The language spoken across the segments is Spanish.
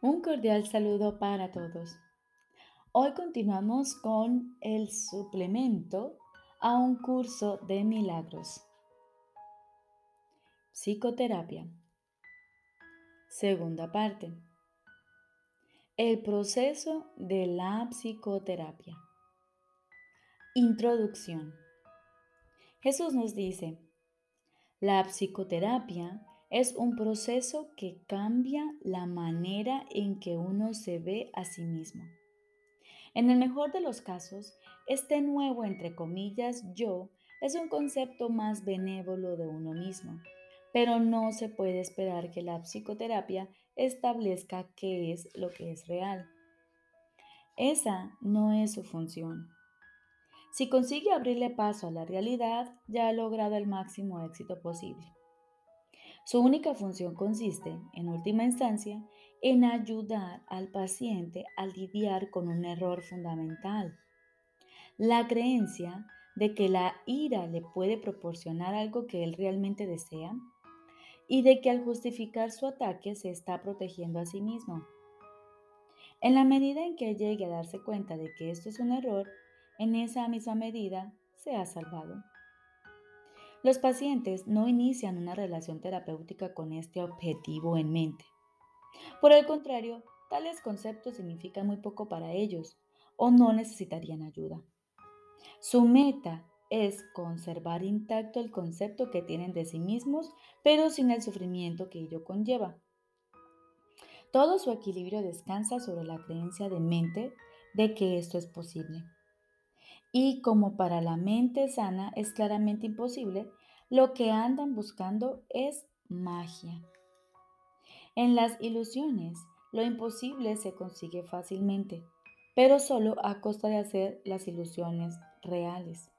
Un cordial saludo para todos. Hoy continuamos con el suplemento a un curso de milagros. Psicoterapia. Segunda parte. El proceso de la psicoterapia. Introducción. Jesús nos dice, la psicoterapia es un proceso que cambia la manera en que uno se ve a sí mismo. En el mejor de los casos, este nuevo, entre comillas, yo es un concepto más benévolo de uno mismo, pero no se puede esperar que la psicoterapia establezca qué es lo que es real. Esa no es su función. Si consigue abrirle paso a la realidad, ya ha logrado el máximo éxito posible. Su única función consiste, en última instancia, en ayudar al paciente a lidiar con un error fundamental. La creencia de que la ira le puede proporcionar algo que él realmente desea y de que al justificar su ataque se está protegiendo a sí mismo. En la medida en que llegue a darse cuenta de que esto es un error, en esa misma medida se ha salvado. Los pacientes no inician una relación terapéutica con este objetivo en mente. Por el contrario, tales conceptos significan muy poco para ellos o no necesitarían ayuda. Su meta es conservar intacto el concepto que tienen de sí mismos, pero sin el sufrimiento que ello conlleva. Todo su equilibrio descansa sobre la creencia de mente de que esto es posible. Y como para la mente sana es claramente imposible, lo que andan buscando es magia. En las ilusiones, lo imposible se consigue fácilmente, pero solo a costa de hacer las ilusiones reales.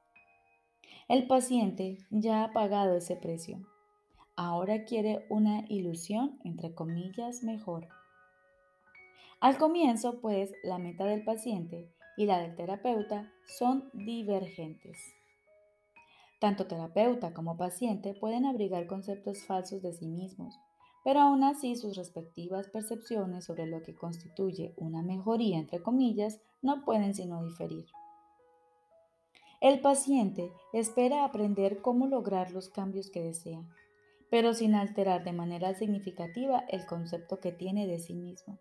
El paciente ya ha pagado ese precio. Ahora quiere una ilusión, entre comillas, mejor. Al comienzo, pues, la meta del paciente y la del terapeuta son divergentes. Tanto terapeuta como paciente pueden abrigar conceptos falsos de sí mismos, pero aún así sus respectivas percepciones sobre lo que constituye una mejoría, entre comillas, no pueden sino diferir. El paciente espera aprender cómo lograr los cambios que desea, pero sin alterar de manera significativa el concepto que tiene de sí mismo.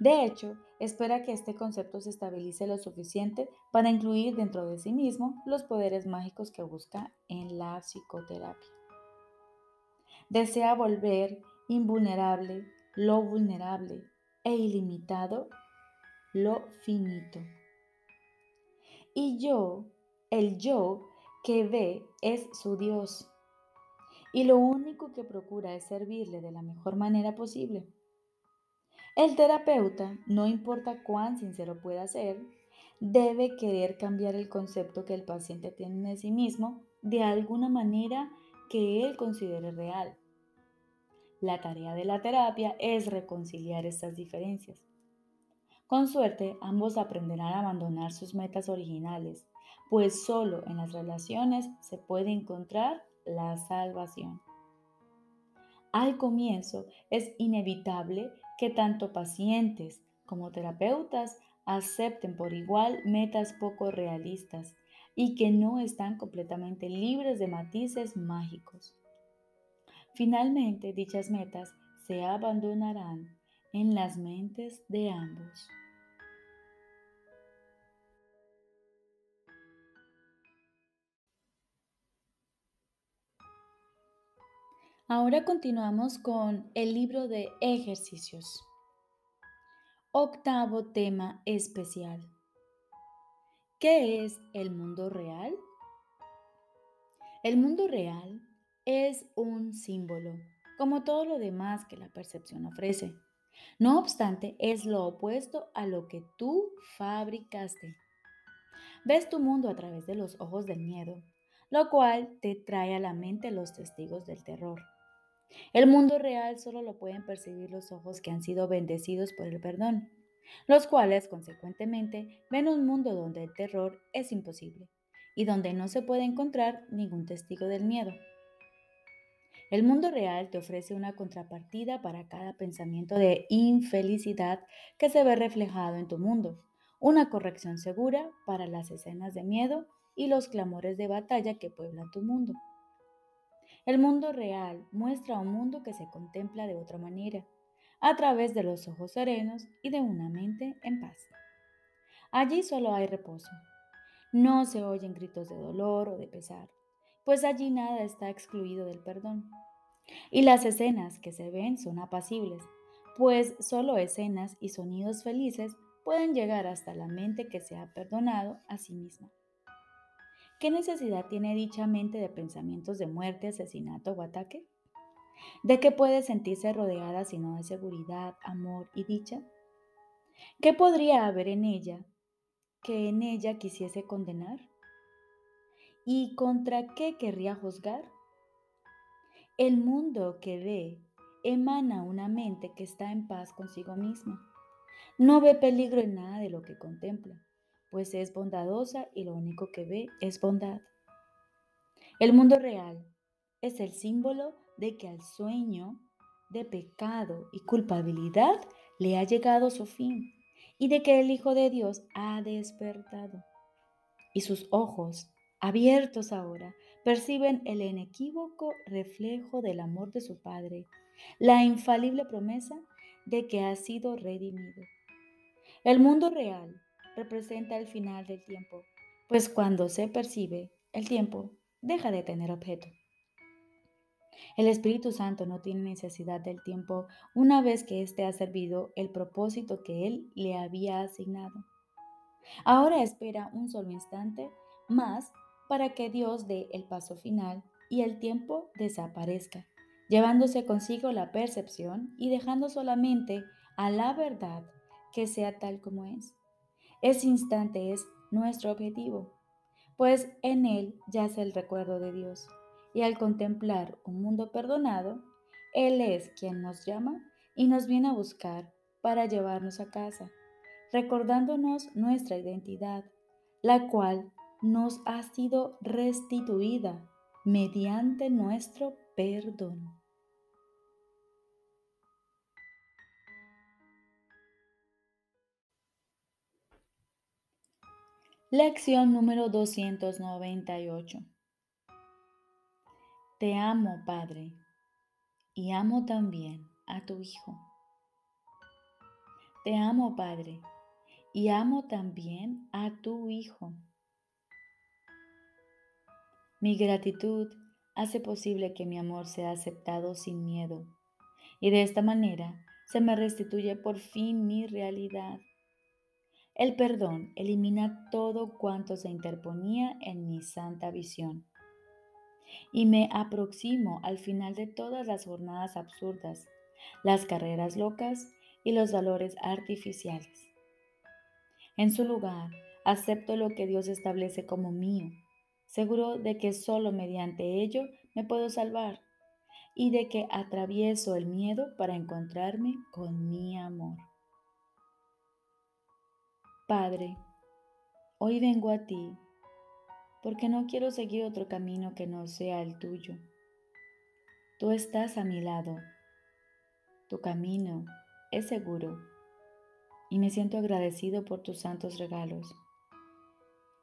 De hecho, espera que este concepto se estabilice lo suficiente para incluir dentro de sí mismo los poderes mágicos que busca en la psicoterapia. Desea volver invulnerable lo vulnerable e ilimitado lo finito. Y yo, el yo que ve es su Dios. Y lo único que procura es servirle de la mejor manera posible. El terapeuta, no importa cuán sincero pueda ser, debe querer cambiar el concepto que el paciente tiene de sí mismo de alguna manera que él considere real. La tarea de la terapia es reconciliar estas diferencias. Con suerte, ambos aprenderán a abandonar sus metas originales, pues solo en las relaciones se puede encontrar la salvación. Al comienzo es inevitable que tanto pacientes como terapeutas acepten por igual metas poco realistas y que no están completamente libres de matices mágicos. Finalmente, dichas metas se abandonarán en las mentes de ambos. Ahora continuamos con el libro de ejercicios. Octavo tema especial. ¿Qué es el mundo real? El mundo real es un símbolo, como todo lo demás que la percepción ofrece. No obstante, es lo opuesto a lo que tú fabricaste. Ves tu mundo a través de los ojos del miedo, lo cual te trae a la mente los testigos del terror. El mundo real solo lo pueden percibir los ojos que han sido bendecidos por el perdón, los cuales, consecuentemente, ven un mundo donde el terror es imposible y donde no se puede encontrar ningún testigo del miedo. El mundo real te ofrece una contrapartida para cada pensamiento de infelicidad que se ve reflejado en tu mundo, una corrección segura para las escenas de miedo y los clamores de batalla que pueblan tu mundo. El mundo real muestra un mundo que se contempla de otra manera, a través de los ojos serenos y de una mente en paz. Allí solo hay reposo. No se oyen gritos de dolor o de pesar, pues allí nada está excluido del perdón. Y las escenas que se ven son apacibles, pues solo escenas y sonidos felices pueden llegar hasta la mente que se ha perdonado a sí misma. ¿Qué necesidad tiene dicha mente de pensamientos de muerte, asesinato o ataque? ¿De qué puede sentirse rodeada sino de seguridad, amor y dicha? ¿Qué podría haber en ella que en ella quisiese condenar? ¿Y contra qué querría juzgar? El mundo que ve emana una mente que está en paz consigo misma. No ve peligro en nada de lo que contempla, pues es bondadosa y lo único que ve es bondad. El mundo real es el símbolo de que al sueño de pecado y culpabilidad le ha llegado su fin y de que el Hijo de Dios ha despertado. Y sus ojos, abiertos ahora, perciben el inequívoco reflejo del amor de su Padre, la infalible promesa de que ha sido redimido. El mundo real representa el final del tiempo, pues cuando se percibe, el tiempo deja de tener objeto. El Espíritu Santo no tiene necesidad del tiempo una vez que éste ha servido el propósito que Él le había asignado. Ahora espera un solo instante más para que Dios dé el paso final y el tiempo desaparezca, llevándose consigo la percepción y dejando solamente a la verdad que sea tal como es. Ese instante es nuestro objetivo, pues en él yace el recuerdo de Dios. Y al contemplar un mundo perdonado, Él es quien nos llama y nos viene a buscar para llevarnos a casa, recordándonos nuestra identidad, la cual nos ha sido restituida mediante nuestro perdón. Lección número 298. Te amo, Padre, y amo también a tu Hijo. Te amo, Padre, y amo también a tu Hijo. Mi gratitud hace posible que mi amor sea aceptado sin miedo, y de esta manera se me restituye por fin mi realidad el perdón elimina todo cuanto se interponía en mi santa visión. Y me aproximo al final de todas las jornadas absurdas, las carreras locas y los valores artificiales. En su lugar, acepto lo que Dios establece como mío, seguro de que solo mediante ello me puedo salvar y de que atravieso el miedo para encontrarme con mi amor. Padre, hoy vengo a ti porque no quiero seguir otro camino que no sea el tuyo. Tú estás a mi lado. Tu camino es seguro y me siento agradecido por tus santos regalos.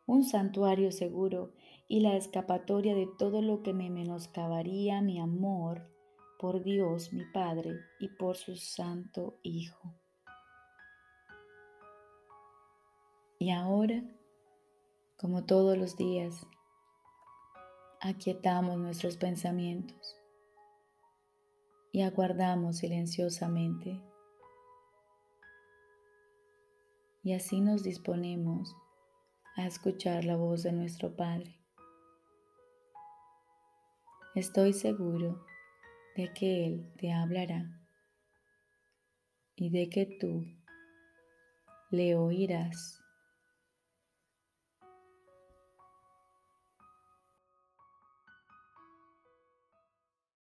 Un santuario seguro y la escapatoria de todo lo que me menoscabaría mi amor por Dios mi Padre y por su Santo Hijo. Y ahora, como todos los días, aquietamos nuestros pensamientos y aguardamos silenciosamente. Y así nos disponemos a escuchar la voz de nuestro Padre. Estoy seguro de que Él te hablará y de que tú le oirás